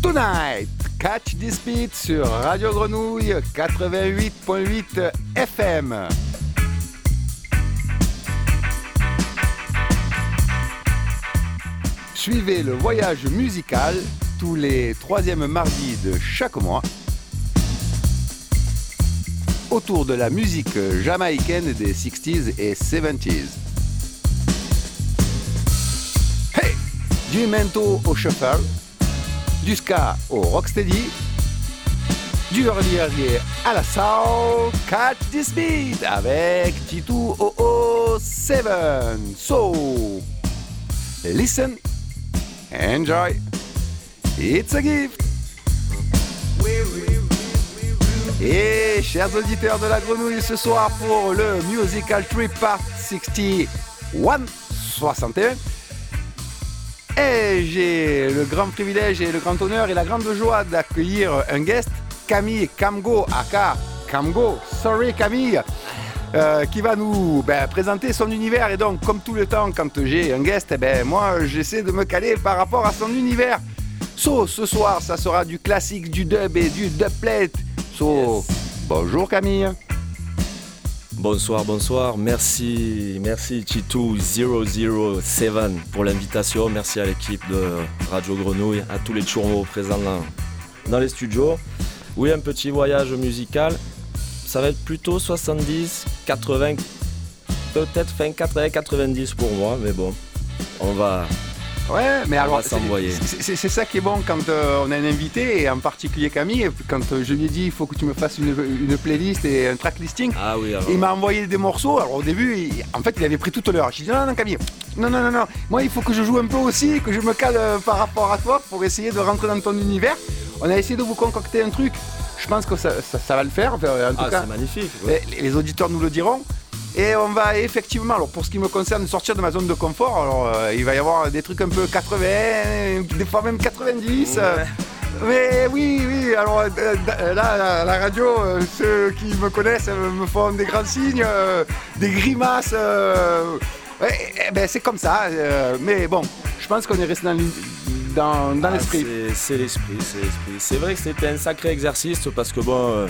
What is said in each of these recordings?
Tonight, catch this beat sur Radio Grenouille 88.8 FM. Suivez le voyage musical tous les troisièmes mardis de chaque mois autour de la musique jamaïcaine des 60s et 70s. Du mento au shuffle, du ska au rocksteady, du early à la soul, catch this beat avec Titu 007. So, listen, enjoy, it's a gift. Et chers auditeurs de la grenouille, ce soir pour le Musical Trip Part 61, 61. Et j'ai le grand privilège et le grand honneur et la grande joie d'accueillir un guest, Camille Camgo, aka Camgo, sorry Camille, euh, qui va nous ben, présenter son univers. Et donc, comme tout le temps, quand j'ai un guest, eh ben, moi j'essaie de me caler par rapport à son univers. So, ce soir, ça sera du classique, du dub et du dubplate. So, bonjour Camille. Bonsoir, bonsoir. Merci, merci Chitou007 pour l'invitation. Merci à l'équipe de Radio Grenouille, à tous les tourneaux présents dans, les studios. Oui, un petit voyage musical. Ça va être plutôt 70, 80, peut-être fin 80, 90 pour moi, mais bon, on va, Ouais, mais On alors, c'est- ça qui est bon quand euh, on a un invité, et en particulier Camille, quand euh, je lui ai dit il faut que tu me fasses une, une playlist et un track listing. Ah oui, alors. Il m'a envoyé des morceaux. Alors au début, il- en fait, il avait pris toute l'heure. J'ai dit non, non, Camille, non, non, non, non. Moi, il faut que je joue un peu aussi, que je me cale euh, par rapport à toi pour essayer de rentrer dans ton univers. On a essayé de vous concocter un truc. Je pense que ça, ça- ça va le faire. En tout Ah, cas, c'est magnifique. ouais. les, les auditeurs nous le diront. Et on va effectivement, alors pour ce qui me concerne, sortir de ma zone de confort. Alors euh, il va y avoir des trucs un peu 80, des fois même 90. euh, Ouais. mais oui, oui, alors euh, euh, là, à la radio, ceux qui me connaissent me font des grands signes, des grimaces. ouais, eh ben, c'est comme ça. mais bon, je pense qu'on est resté dans dans, dans Ah, l'esprit. c'est- l'esprit, c'est l'esprit. C'est vrai que c'était un sacré exercice parce que bon,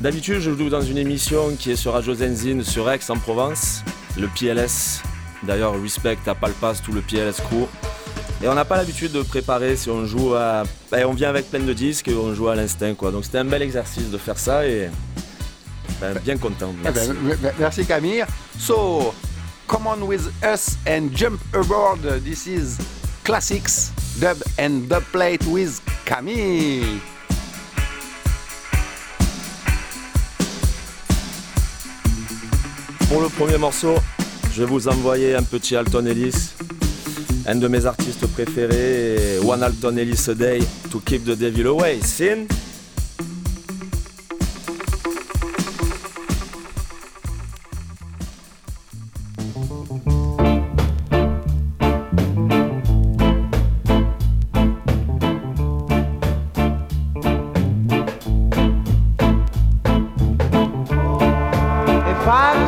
d'habitude je joue dans une émission qui est sur Radio Zenzine sur Aix en Provence, le PLS. D'ailleurs, respect à Palpas, tout le PLS crew. Et on n'a pas l'habitude de préparer si on joue à. ben, on vient avec plein de disques et on joue à l'instinct quoi. Donc c'était un bel exercice de faire ça et. ben, bien content. Eh ben, Merci. merci Camille. So, come on with us and jump aboard. This is classics dub and dub plate with Camille. Pour le premier morceau, je vais vous envoyer un petit Alton Ellis, un de mes artistes préférés, One Alton Ellis a Day to Keep the Devil Away. Sin?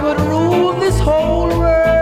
Could rule this whole world,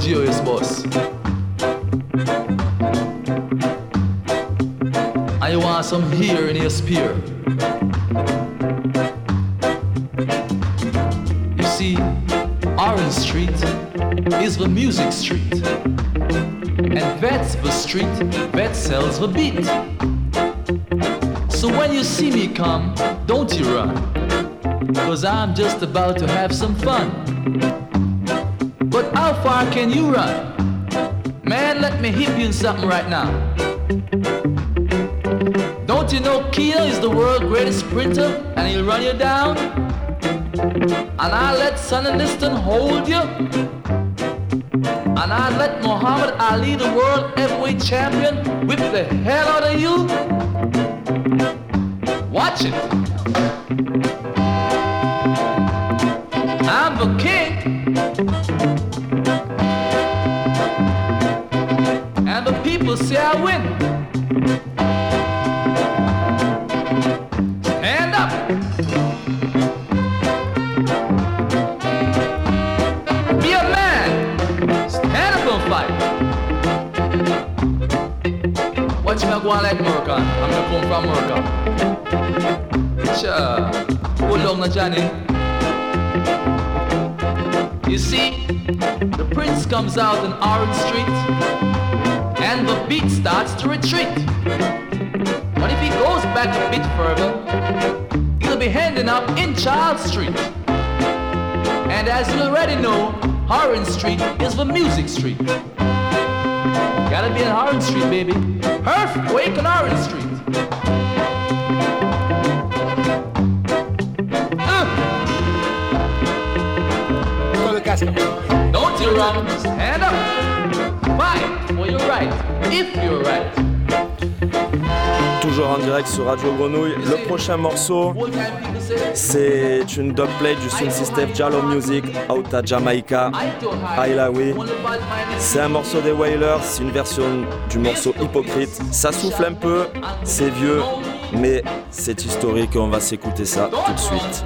GOS boss. You want some here in your spear. You see, Orange Street is the music street. And that's the street that sells the beat. So when you see me come, don't you run. Cause I'm just about to have some fun. Far can you run? Man, let me hit you in something right now. Don't you know Kia is the world's greatest sprinter and he'll run you down? And I let Sonny Liston hold you? And I let Muhammad Ali, the world heavyweight champion, whip the hell out of you? Watch it. Come from Johnny. You see, the prince comes out in Orange Street and the beat starts to retreat. But if he goes back a bit further, he'll be ending up in Charles Street. And as you already know, Orange Street is the music street. Gotta be on Orange Street, baby. Earthquake on Orange Street. Ah! Casque. don't you run, stand up. Fight for your right, if you're right. Toujours en direct sur Radio Grenouille. Le prochain morceau, c'est une dubplate du Sound System Jallo Music, out à Jamaica, C'est un morceau des Wailers, c'est une version du morceau Hypocrite. Ça souffle un peu, c'est vieux, mais c'est historique et on va s'écouter ça tout de suite.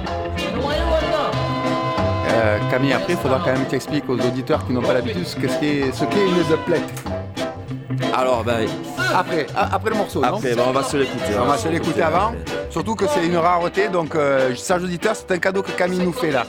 Euh, Camille, après, il faudra quand même que tu expliques aux auditeurs qui n'ont pas l'habitude ce qu'est qu'est une doublette. Alors, ben, Après, après le morceau, non après, ben, on va se l'écouter. On va se l'écouter avant. Surtout que c'est une rareté, donc euh, sage auditeur, c'est un cadeau que Camille nous fait là.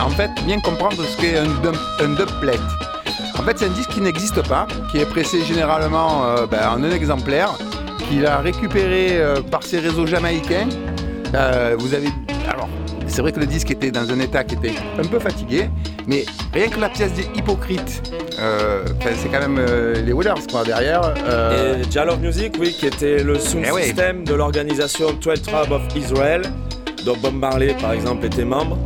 En fait bien comprendre ce qu'est un, dub, un dubplate. En fait, c'est un disque qui n'existe pas, qui est pressé généralement euh, ben, en un exemplaire, qu'il a récupéré euh, par ses réseaux jamaïcains. Euh, vous avez. Alors, c'est vrai que le disque était dans un état qui était un peu fatigué, mais rien que la pièce des hypocrites, euh, c'est quand même euh, les Wheelers quoi derrière. euh, Et Jalov Music, oui, qui était le sound Eh de l'organisation 12 Tribes of Israel, dont Bob Marley, par exemple, était membre.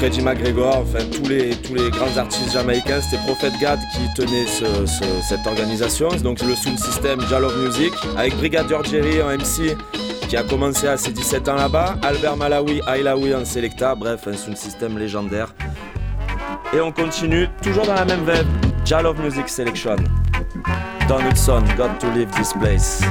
Freddie McGregor, enfin tous les, tous les grands artistes jamaïcains, c'était Prophet God qui tenait ce- ce- cette organisation. Donc le sound system Jalov Music, avec Brigadier Jerry en MC qui a commencé à ses 17 ans là-bas, Albert Malawi, Ailawi en Selecta, bref, un sound system légendaire. Et on continue, toujours dans la même veine, Jalov Music Selection. Donaldson, got to leave this place.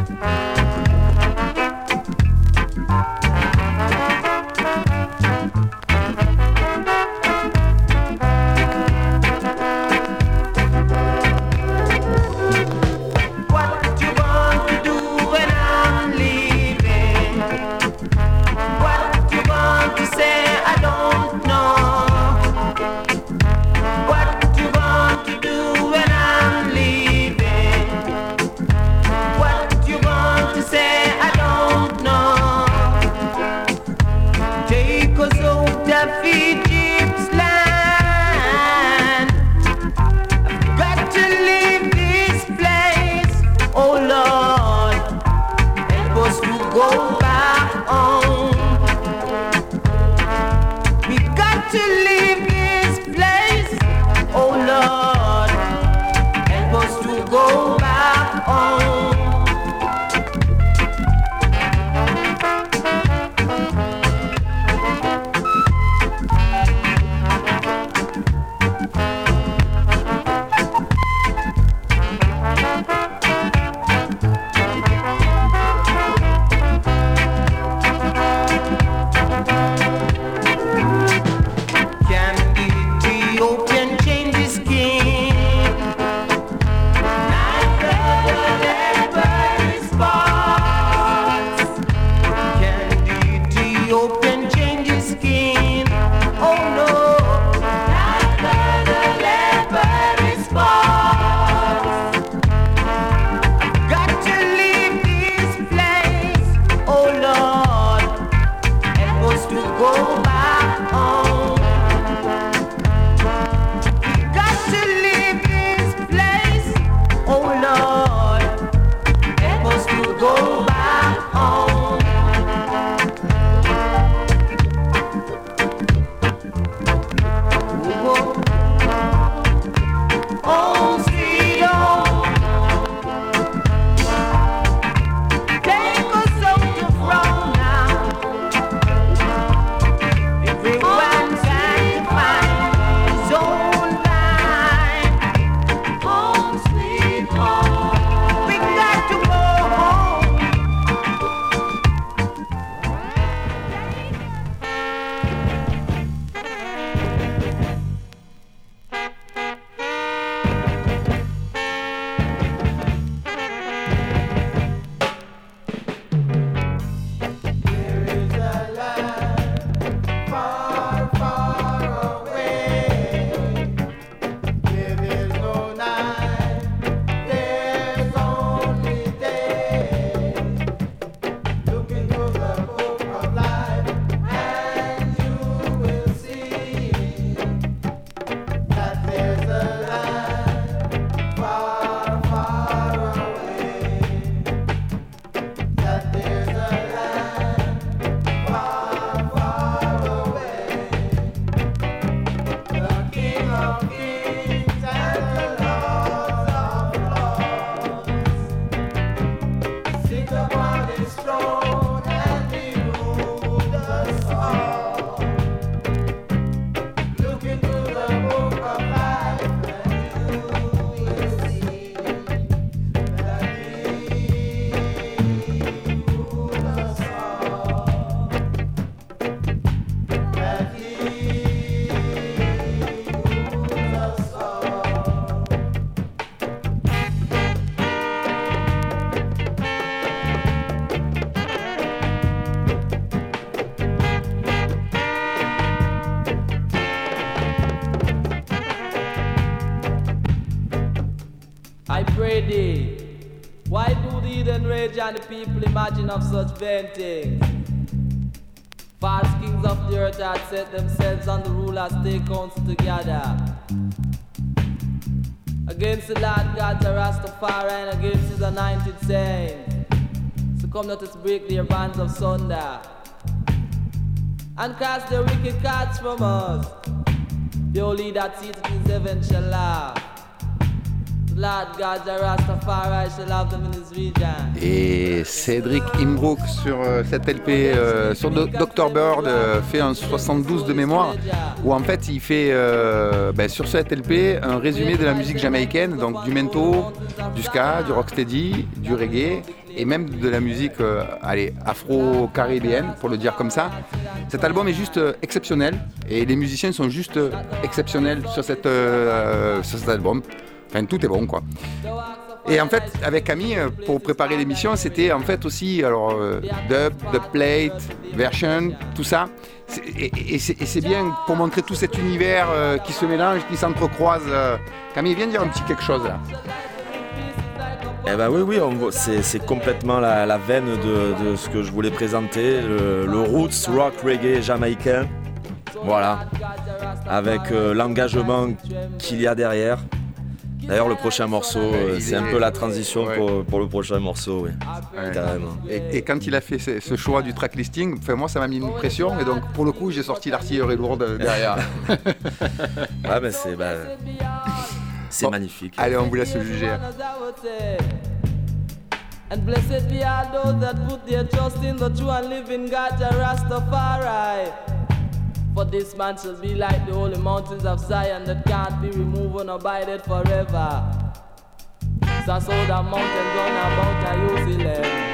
People imagine of such vain things? False kings of the earth had set themselves on the rulers, take counsel together. Against the Lord God, the Rastafari, and against his anointed saints. So come let us break their bands of sunder. And cast their wicked cards from us. The only that seated in heaven shall laugh. Et Cédric Imbrook sur euh, cette LP, euh, sur Do- Dr Bird, euh, fait un 72 de mémoire, où en fait il fait ben, sur cette LP un résumé de la musique jamaïcaine, donc du mento, du ska, du rocksteady, du reggae, et même de la musique afro-caribéenne, pour le dire comme ça. Cet album est juste exceptionnel, et les musiciens sont juste exceptionnels sur, cette, sur cet album. Enfin, tout est bon, quoi. Et en fait, avec Camille, euh, pour préparer l'émission, c'était en fait aussi alors euh, dub, dub plate, version, tout ça. Et, c'est bien pour montrer tout cet univers euh, qui se mélange, qui s'entrecroise. Camille, viens dire un petit quelque chose là. Eh ben oui, oui, c'est complètement la, veine de, ce que je voulais présenter, le, roots rock reggae jamaïcain. Voilà, avec l'engagement qu'il y a derrière. D'ailleurs, le prochain morceau, euh, c'est est- un peu la transition Ouais. pour, pour le prochain morceau, oui, Ouais. carrément. Et, et quand il a fait ce, ce choix du track listing, enfin, moi ça m'a mis une pression et donc pour le coup j'ai sorti l'artillerie lourde derrière. Ouais, mais c'est bah, c'est Bon. magnifique. Allez, on vous laisse juger. And blessed be all those that put their trust in the true and living God, Rastafari. For this man shall be like the holy mountains of Zion that can't be removed and abided forever. So so the mountain gone about a Jerusalem.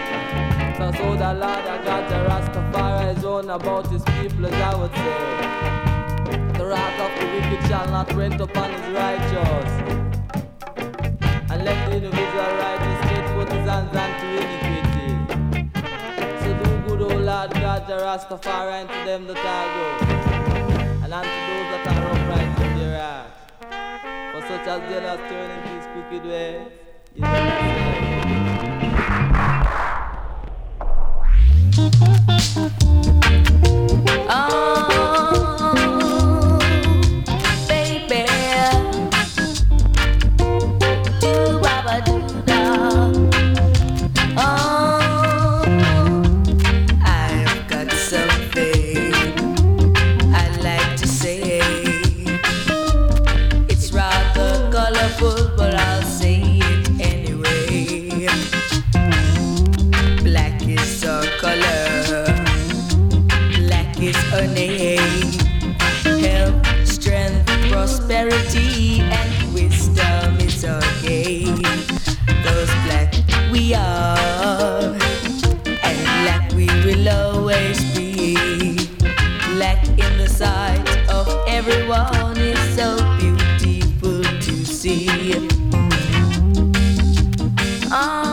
So so the Lord of God, Jah Rastafari is on about his people, as I would say. The wrath of the wicked shall not rent upon his righteous. And let the individual righteous get what his hands unto iniquity. So do good, O Lord God, the Rastafari, and to them that are good. And unto those that are upright in their heart. For such as they that turn in his crooked ways. is. Oh, Ah,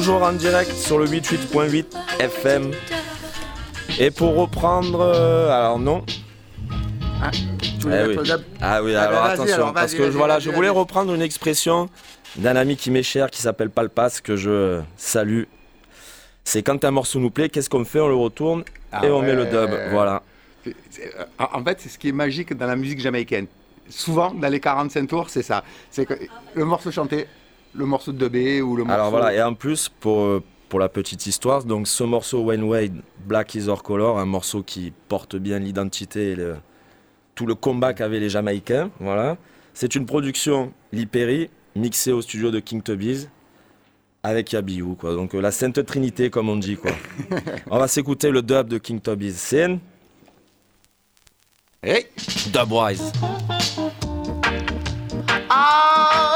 toujours en direct sur le 88.8 FM. Et pour reprendre, euh, alors non. Tu voulais Eh oui. Ah oui, Ah alors bah attention, alors, parce que voilà, je voulais reprendre une expression d'un ami qui m'est cher, qui s'appelle Palpas, que je salue. C'est quand un morceau nous plaît, qu'est-ce qu'on fait On le retourne Ah et on met le dub. Voilà. En fait, c'est ce qui est magique dans la musique jamaïcaine. Souvent, dans les 45 tours, c'est ça. C'est que le morceau chanté, le morceau dubé ou le morceau... Alors voilà, et en plus, pour, euh, pour la petite histoire, donc ce morceau Wayne Wade, Black is Our Color, un morceau qui porte bien l'identité et le- tout le combat qu'avaient les Jamaïcains. Voilà. C'est une production Lee Perry, mixée au studio de King Tubbies, avec Yabiou, quoi. Donc euh, la Sainte Trinité, comme on dit, quoi. on va s'écouter le dub de King Tubbies. C'est Hey Dubwise. Oh,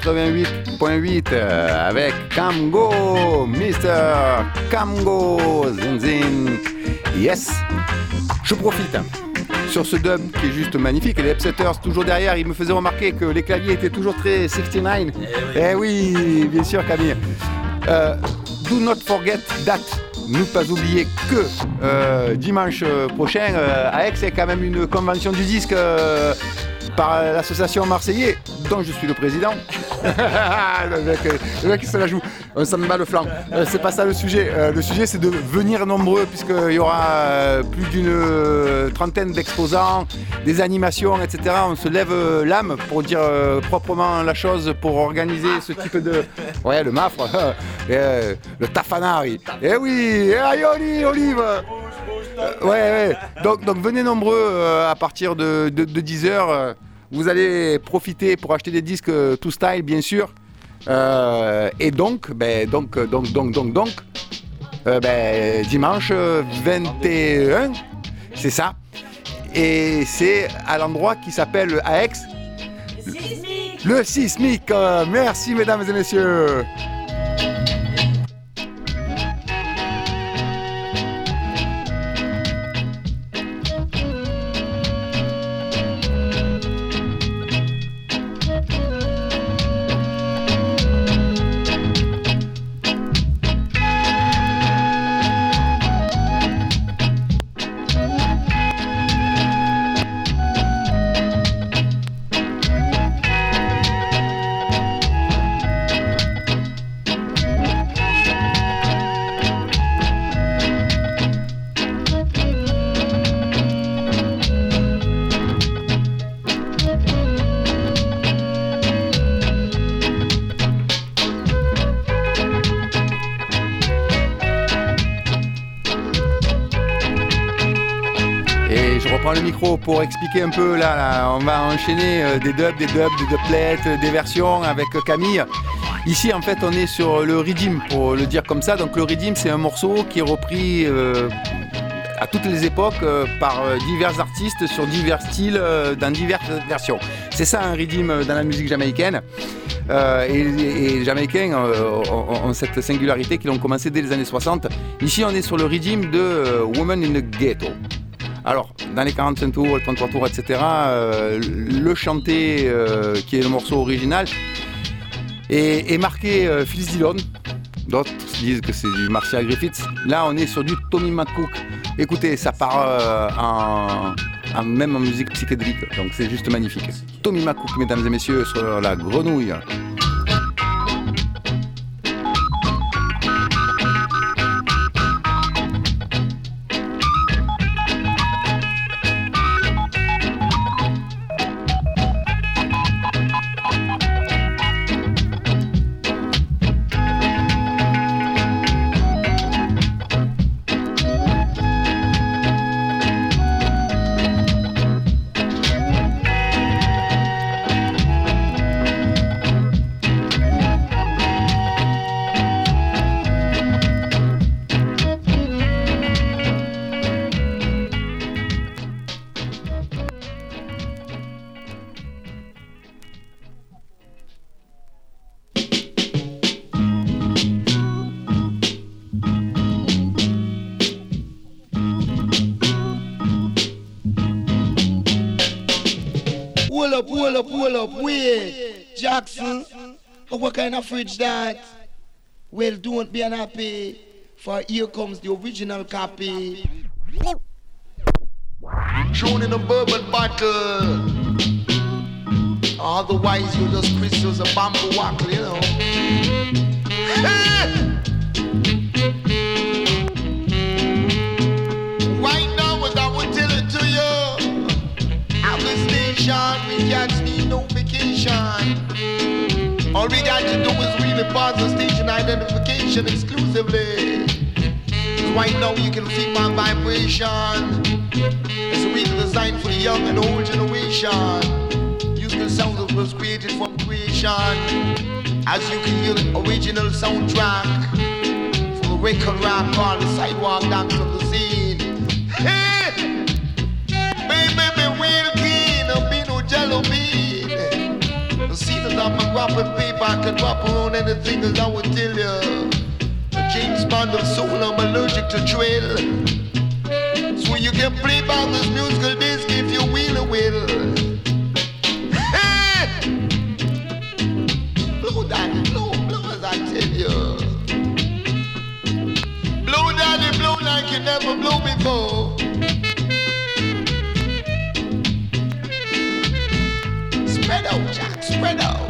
88.8 euh, avec Camgo, Mr. Camgo Zinzin. Yes, je profite sur ce dub qui est juste magnifique. Et les upsetters toujours derrière, ils me faisaient remarquer que les claviers étaient toujours très 69. Eh oui, bien sûr Camille. Euh, do not forget that. Ne pas oublier que euh, dimanche prochain, euh, à Aix, il y a quand même une convention du disque euh, par l'association Marseillais, dont je suis le président. le, mec, euh, il se la joue. On s'en bat le flanc. Euh, c'est pas ça le sujet. Euh, le sujet, c'est de venir nombreux, puisqu'il y aura euh, plus d'une euh, trentaine d'exposants, des animations, etc. On se lève euh, l'âme pour dire euh, proprement la chose, pour organiser ce type de. Ouais, le mafre, euh, le tafanari. Eh oui, eh, aïe, Oli, Olive euh, ouais, ouais. Donc, donc venez nombreux euh, à partir de, 10h. Vous allez profiter pour acheter des disques euh, tout style, bien sûr. Euh, et donc, ben, donc, donc, donc, donc, donc, euh, ben, dimanche 21, c'est ça. Et c'est à l'endroit qui s'appelle à Aix. Le sismique. Euh, Merci mesdames et messieurs. Pour expliquer un peu là, on va enchaîner euh, des dubs, des dubs, des doublets, euh, des versions avec euh, Camille. Ici en fait on est sur le Redeem pour le dire comme ça. Donc le Redeem c'est un morceau qui est repris à toutes les époques par divers artistes sur divers styles dans diverses versions. C'est ça un Redeem dans la musique jamaïcaine. Et, les Jamaïcains ont, cette singularité qu'ils ont commencé dès les années 60. Ici on est sur le Redeem de Woman in the Ghetto. Alors, dans les 45 tours, les 33 tours, etc., euh, le chanté, euh, qui est le morceau original, est, marqué euh, Phyllis. D'autres disent que c'est du Marcia Griffiths. Là, on est sur du Tommy McCook. Écoutez, ça part euh, en, en- même en musique psychédélique, donc c'est juste magnifique. Tommy McCook, mesdames et messieurs, sur la grenouille. What kind of fridge that? Well, don't be unhappy, for here comes the original copy. Shown in a bourbon bottle. Otherwise, you're just crystals of bamboo wackle, you know. right now, as I will tell it to you. At the station, we can't need no vacation. All we got to do is really pause the station identification exclusively. right now you can feel my vibration. It's really designed for the young and old generation. Musical sounds that was created from creation. As you can hear the original soundtrack from the record rap called the sidewalk dance of the scene. Hey! Baby, be real keen, be no jello bean. Is on my wrapping paper, I can drop around anything as I would tell you. A James Bond of soul, I'm allergic to drill. So you can play by this musical disc if you will or will. Blow daddy, blow, blow as I tell you. Blow daddy, blow like you never blew before. Spread out, Jack, spread out.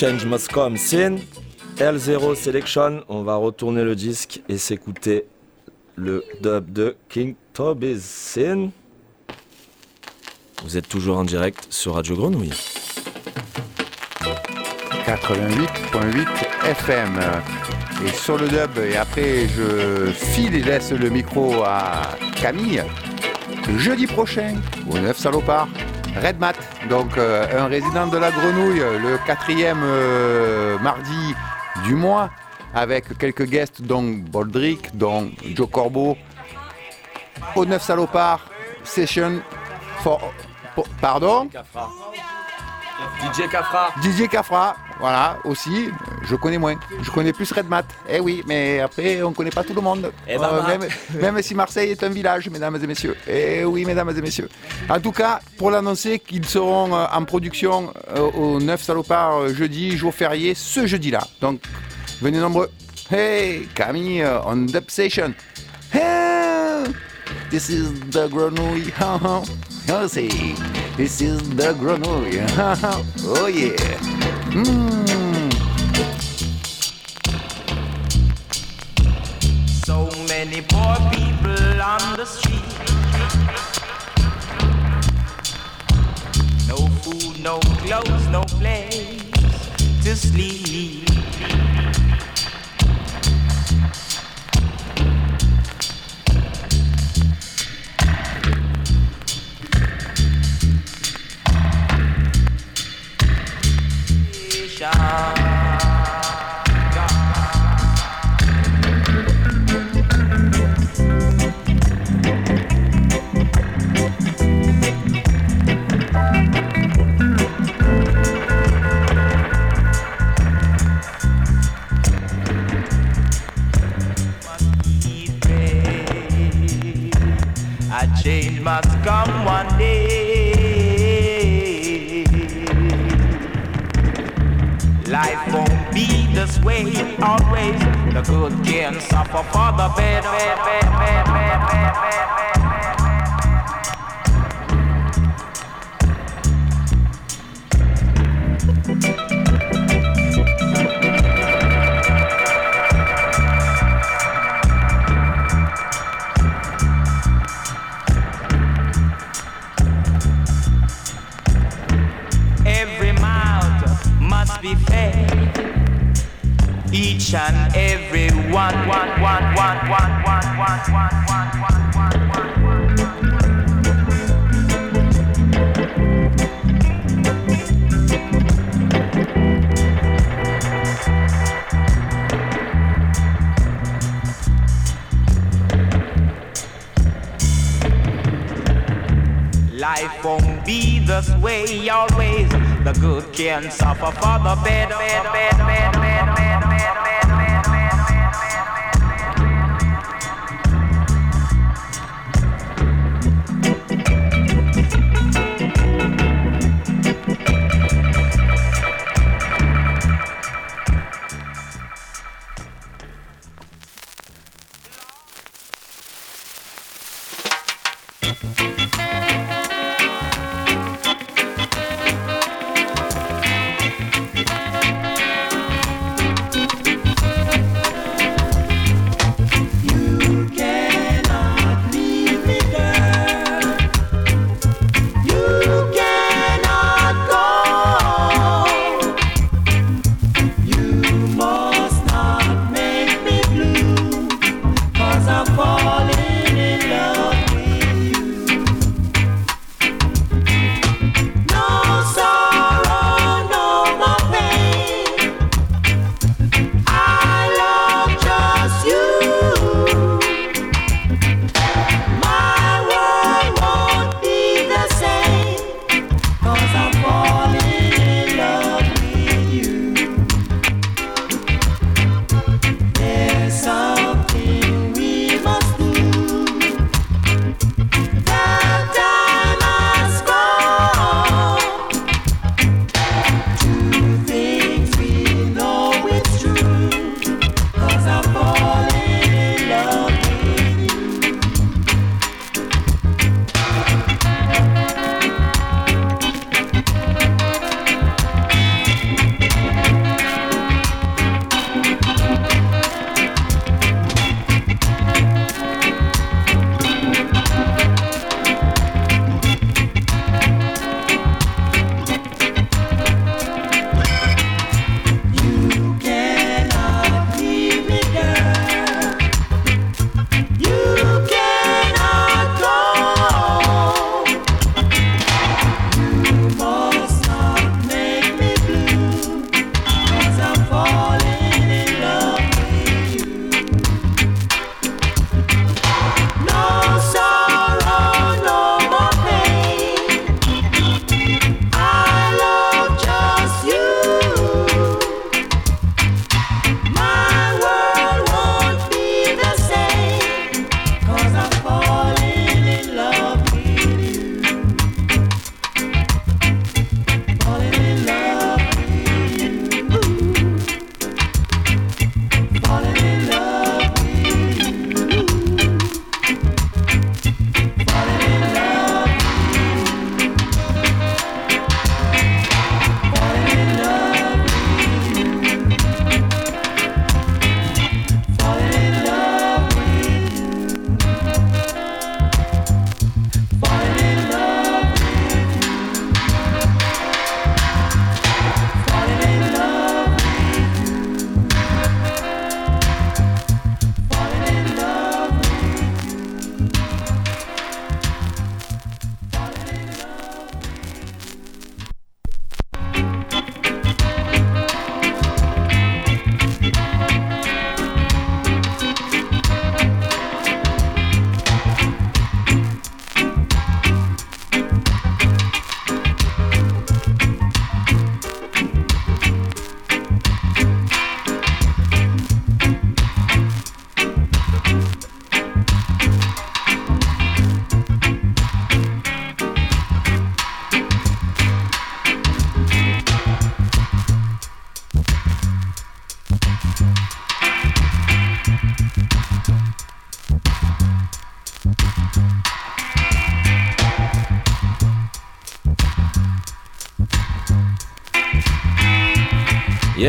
Change Must Sin. L0 Selection. On va retourner le disque et s'écouter le dub de King Toby's Sin. Vous êtes toujours en direct sur Radio Grenouille. 88.8 FM. Et sur le dub, et après je file et laisse le micro à Camille. Jeudi prochain, au 9 Salopards. Red Mat, donc euh, un résident de la Grenouille, le quatrième euh, mardi du mois, avec quelques guests, dont Boldrick, dont Joe Corbeau, au 9 Salopard, Session for... pardon? DJ Cafra. Didier Cafra, voilà, aussi, je connais moins. Je connais plus Red Mat. Eh oui, mais après, on ne connaît pas tout le monde. Eh ben, Euh, même, même si Marseille est un village, mesdames et messieurs. Eh oui, mesdames et messieurs. En tout cas, pour l'annoncer qu'ils seront euh, en production euh, au 9 Salopard euh, jeudi, jour férié, ce jeudi-là. Donc, venez nombreux. Hey, Camille, on Dub Station. Hey, this is the grenouille. Oh, see, this is the grenouille. oh yeah. Mm. So many poor people on the street. No food, no clothes, no place to sleep. Change must come one day. This way always. The good can suffer for the bad. Life won't be this way always. The good can suffer for the bad, bad, bad, bad,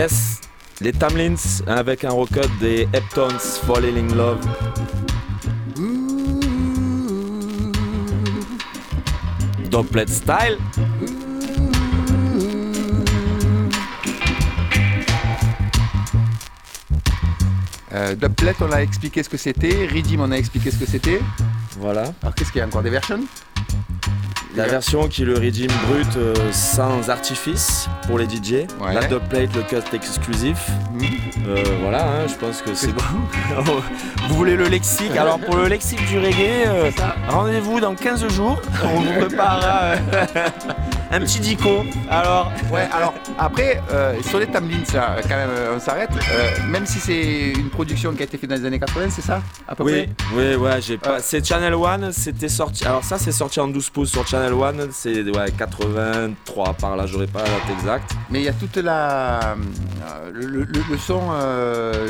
Yes, les Tamlins avec un recut des Heptons Falling in Love. Doplet Style. Euh, Dubplate, on a expliqué ce que c'était. Redeem, on a expliqué ce que c'était. Voilà. Alors qu'est-ce qu'il y a encore des versions? La version qui est le Redeem brut euh, sans artifice pour les DJ. Ouais. La dubplate, le cut exclusif. Mhm. Euh, voilà, hein, je pense que c'est bon. vous voulez le lexique? Alors pour le lexique du reggae, euh, rendez-vous dans 15 jours. On vous préparera euh, un petit dico. Alors, Ouais, alors après, euh, sur les Tamlins, là, quand même, euh, on s'arrête. Euh, même si c'est une production qui a été faite dans les années 80, c'est ça À peu oui, près oui, ouais, j'ai pas. Euh. C'est Channel One, c'était sorti. Alors ça, c'est sorti en 12 pouces sur Channel One. C'est ouais, 83 par là, j'aurais pas la date exacte. Mais il y a toute la. le, le- le son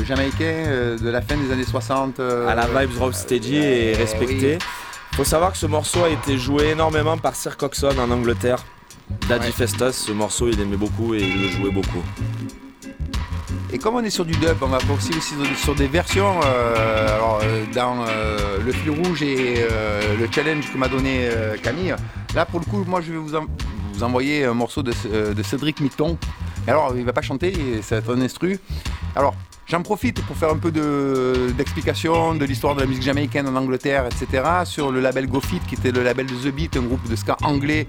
jamaïcain de la fin des années 60. euh, à la vibes Rocksteady est euh, respectée. Faut savoir que ce morceau a été joué énormément par Sir Coxon en Angleterre. Daddy Ouais. Festus, ce morceau, il aimait beaucoup et il le jouait beaucoup. Et comme on est sur du dub, on va aussi, aussi sur, des versions. euh, alors, euh, dans euh, le fil rouge et euh, le challenge que m'a donné Camille, là pour le coup, moi je vais vous, en- vous envoyer un morceau de, de Cédric Mitton. Alors, il va pas chanter, ça va être un instru. Alors, j'en profite pour faire un peu de- d'explication de, l'histoire de la musique jamaïcaine en Angleterre, etc. Sur le label Gofit, qui était le label de The Beat, un groupe de ska anglais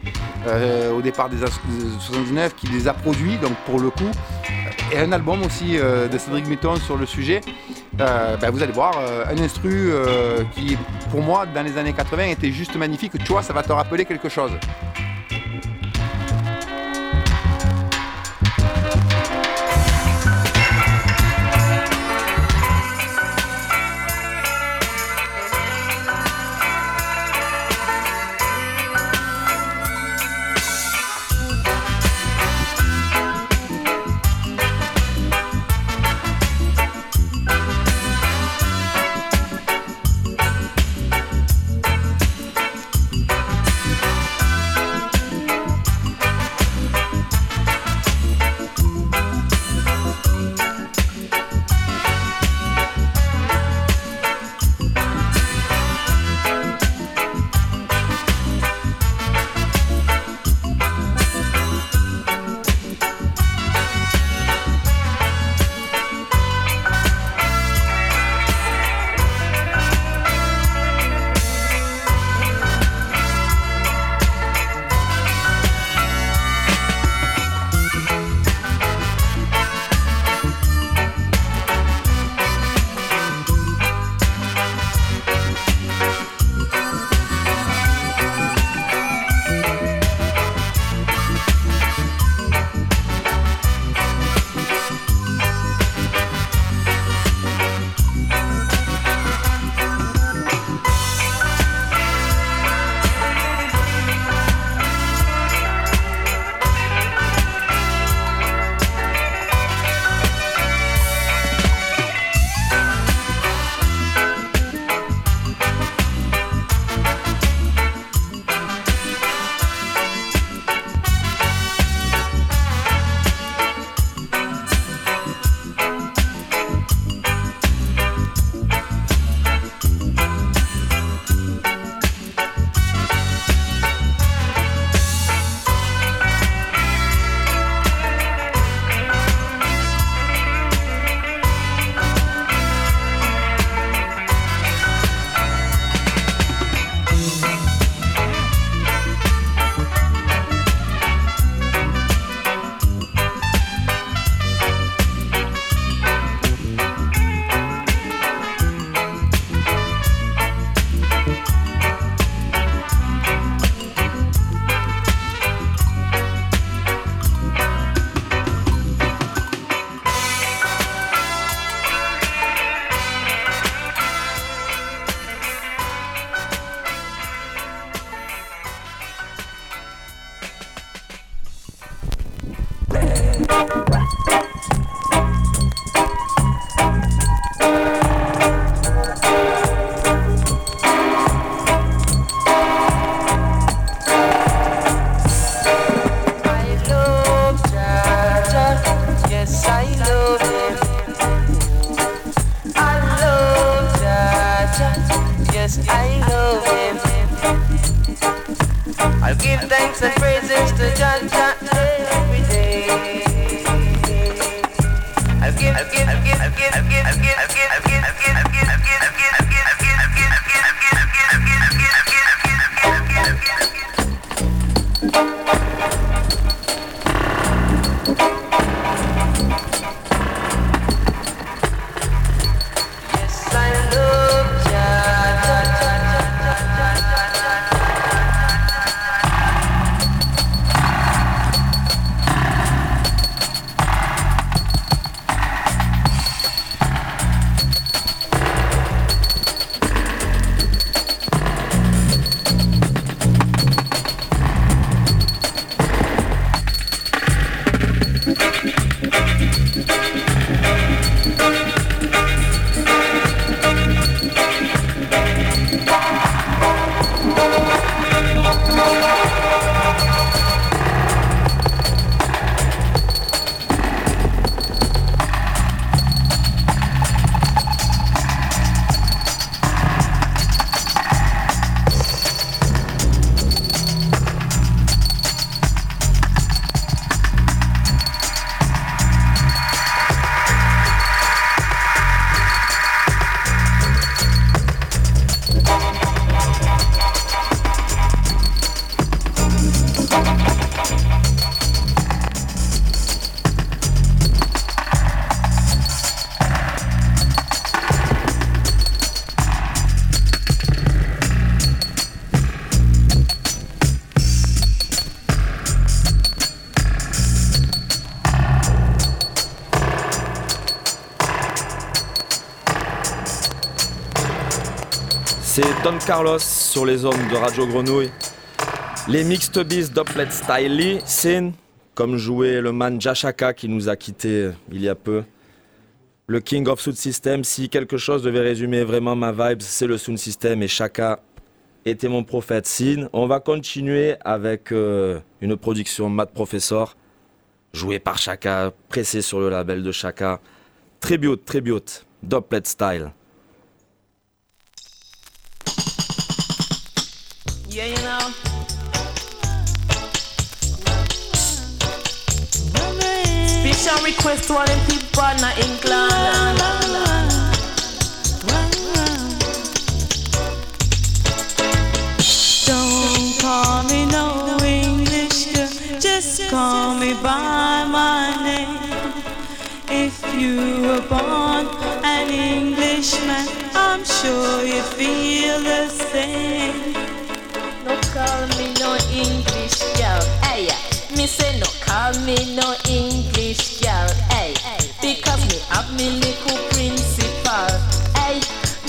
euh, au départ des années 79, qui les a produits, donc pour le coup et un album aussi euh, de Cédric Mitton sur le sujet. Euh, ben, vous allez voir, un instru qui, pour moi, dans les années 80, était juste magnifique. Tu vois, ça va te rappeler quelque chose. I'll get, I'll get, I'll get, I'll get, I'll get, I'll get. Carlos sur les ondes de Radio Grenouille. Les Mixed Beats Dopplet Style Sin, comme jouait le man Jashaka qui nous a quittés il y a peu. Le King of Sound System, si quelque chose devait résumer vraiment ma vibe, c'est le Sound System et Shaka était mon prophète Sin. On va continuer avec euh, une production Mad Professor, jouée par Shaka, pressée sur le label de Shaka. Tribute, tribute, Dopplet Style. Yeah, you know. Special request to all them people in England. Don't call me no English girl, just call me by my name. If you were born an Englishman, I'm sure you feel the same. No call me no English girl, hey. Me say no call me no English girl, hey. Because me have me little principal, hey.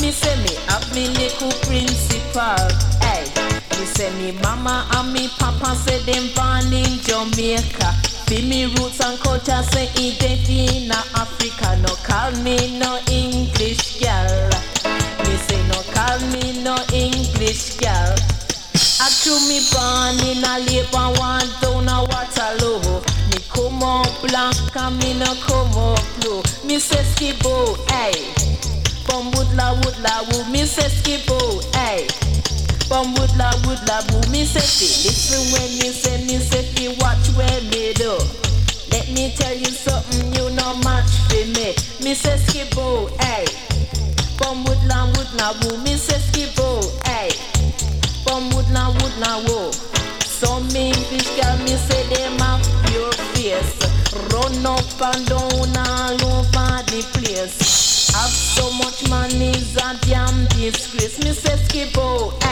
Me say me have me little principal, hey. Me say me mama and me papa say them born in Jamaica. Be me roots and culture say it in Africa. No call me no English girl. Me say no call me no English girl. I true me born in a labor one down a Waterloo. Me come up black and me no come up blue. Me say skibo, hey. Bum woodla woodla woo. Me say skibo, hey. Bum woodla woodla woo. Me say fi listen when me say me say fi watch where me do. Let me tell you something you no match for me. Me say skibo, hey. Bum woodla woodla woo. Me say skibo, hey. Bum woodla woodla woo. Some English girl me say them have pure face. Run up and down all over the place. Have so much money's a damn disgrace. Me say skibo, hey.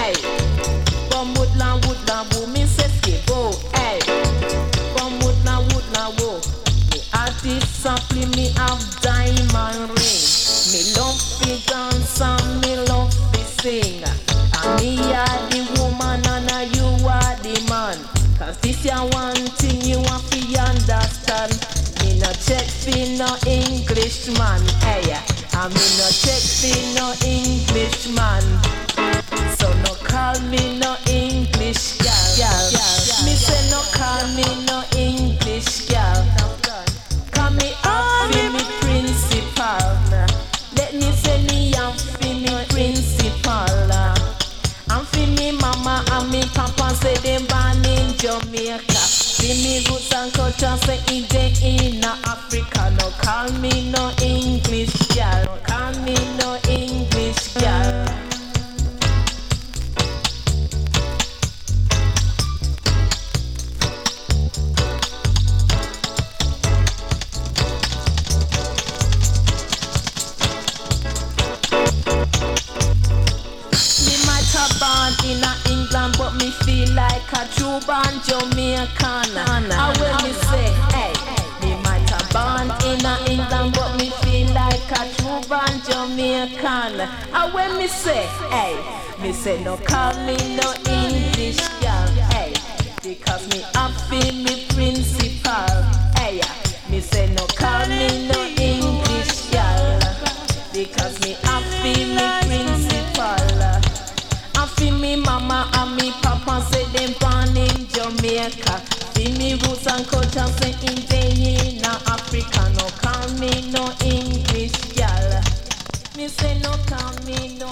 Englishman, hey, I'm in a Czech, no Englishman. Say, hey. Me say no me no English girl, hey. Because me happy me principal, hey. Me say no me no English girl. Because me happy me principal. For me mama and me papa say them born in Jamaica. For me roots and culture say in day in Africa. No me no English say no camino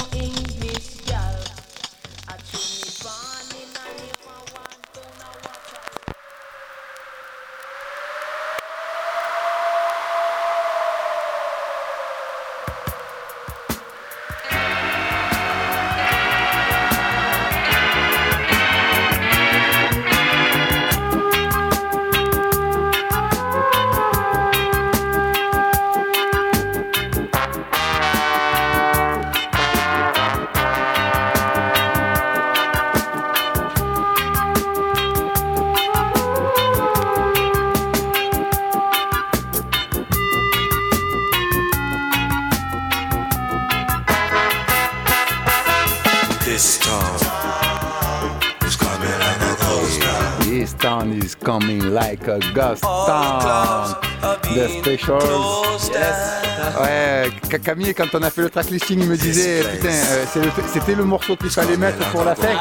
coming like a ghost town. The Specials. Ouais, Ca- Camille, quand on a fait le track listing, il me disait, putain, euh, le- c'était le morceau qu'il fallait mettre pour la fête.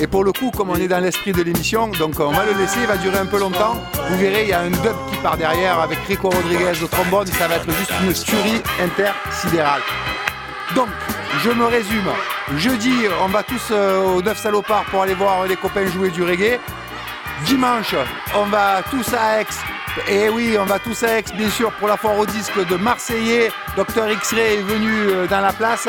Et pour le coup, comme on est dans l'esprit de l'émission, donc on va le laisser, il va durer un peu longtemps. Vous verrez, il y a un dub qui part derrière avec Rico Rodriguez au trombone, ça va être juste une tuerie intersidérale. Donc, je me résume. Jeudi, on va tous euh, au 9 salopards pour aller voir les copains jouer du reggae. Dimanche, on va tous à Aix. Et oui, on va tous à Aix, bien sûr, pour la foire au disque de Marseillais. Dr X-Ray est venu euh, dans la place.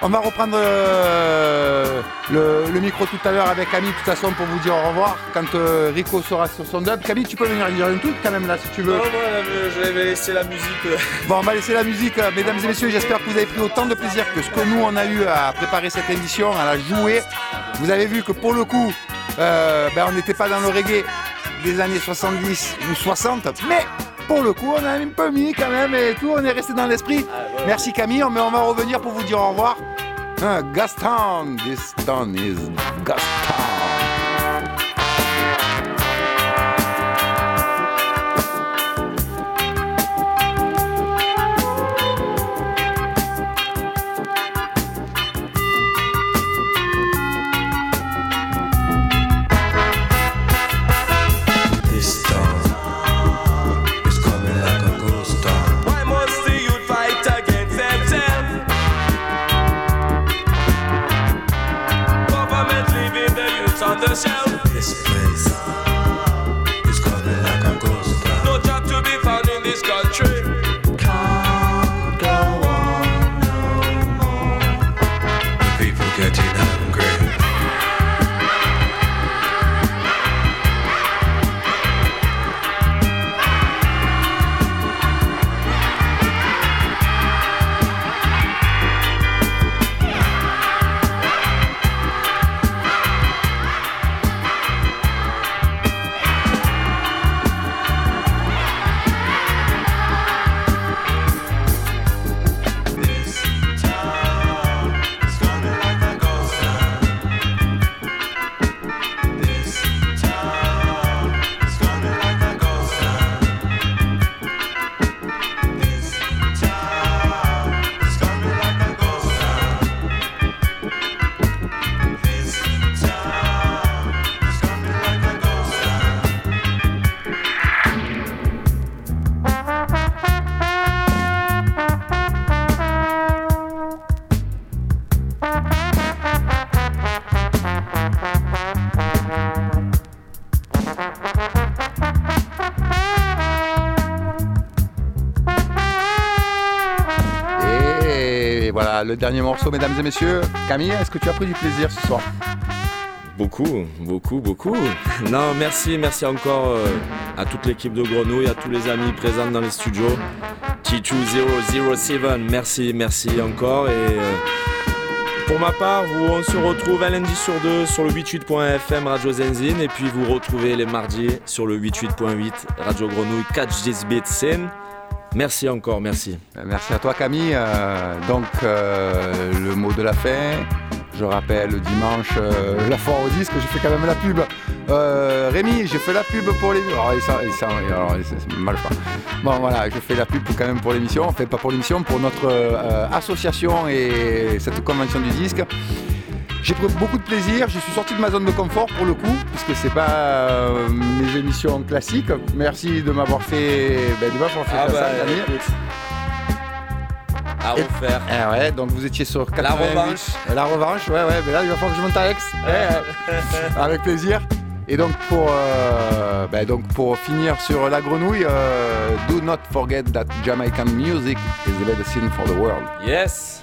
On va reprendre euh, le, le micro tout à l'heure avec Camille, de toute façon, pour vous dire au revoir quand euh, Rico sera sur son dub. Camille, tu peux venir dire un truc quand même là, si tu veux. Non, euh, je vais laisser la musique. Bon, on va laisser la musique. Mesdames et messieurs, j'espère que vous avez pris autant de plaisir que ce que nous, on a eu à préparer cette émission, à la jouer. Vous avez vu que pour le coup, euh, ben, on n'était pas dans le reggae des années 70 ou 60, mais pour le coup, on a un peu mis quand même et tout, on est resté dans l'esprit. Merci Camille, mais on va revenir pour vous dire au revoir. Hein, Gastown, this town is Gastown. Le dernier morceau, mesdames et messieurs. Camille, est-ce que tu as pris du plaisir ce soir? Beaucoup, beaucoup, beaucoup. Non, merci, merci encore euh, à toute l'équipe de Grenouille, à tous les amis présents dans les studios. T2007, merci, merci encore. Et euh, pour ma part, on se retrouve un lundi sur deux sur le 88.fm Radio Zenzine. Et puis vous retrouvez les mardis sur le 88.8 Radio Grenouille Catch This Beat Scene. Merci encore, merci. Euh, Merci à toi Camille. Euh, donc euh, le mot de la fin. Je rappelle dimanche la foire au disque, j'ai fait quand même la pub. Rémi, j'ai fait la pub pour les. Alors, il s'en- il s'en- alors, c'est mal. Bon voilà, je fais la pub quand même pour l'émission. Enfin pas pour l'émission, pour notre association et cette convention du disque. J'ai pris beaucoup de plaisir, je suis sorti de ma zone de confort pour le coup, puisque c'est pas euh, mes émissions classiques. Merci de m'avoir fait, ben, de m'avoir fait Ah bah, ça. À refaire. Ah ouais, donc vous étiez sur 88. La revanche. La revanche, ouais, ouais, mais là il va falloir que je monte à Aix. Ouais. Avec plaisir. Et donc pour, euh, ben, donc pour finir sur la grenouille, euh, do not forget that Jamaican music is the medicine for the world. Yes.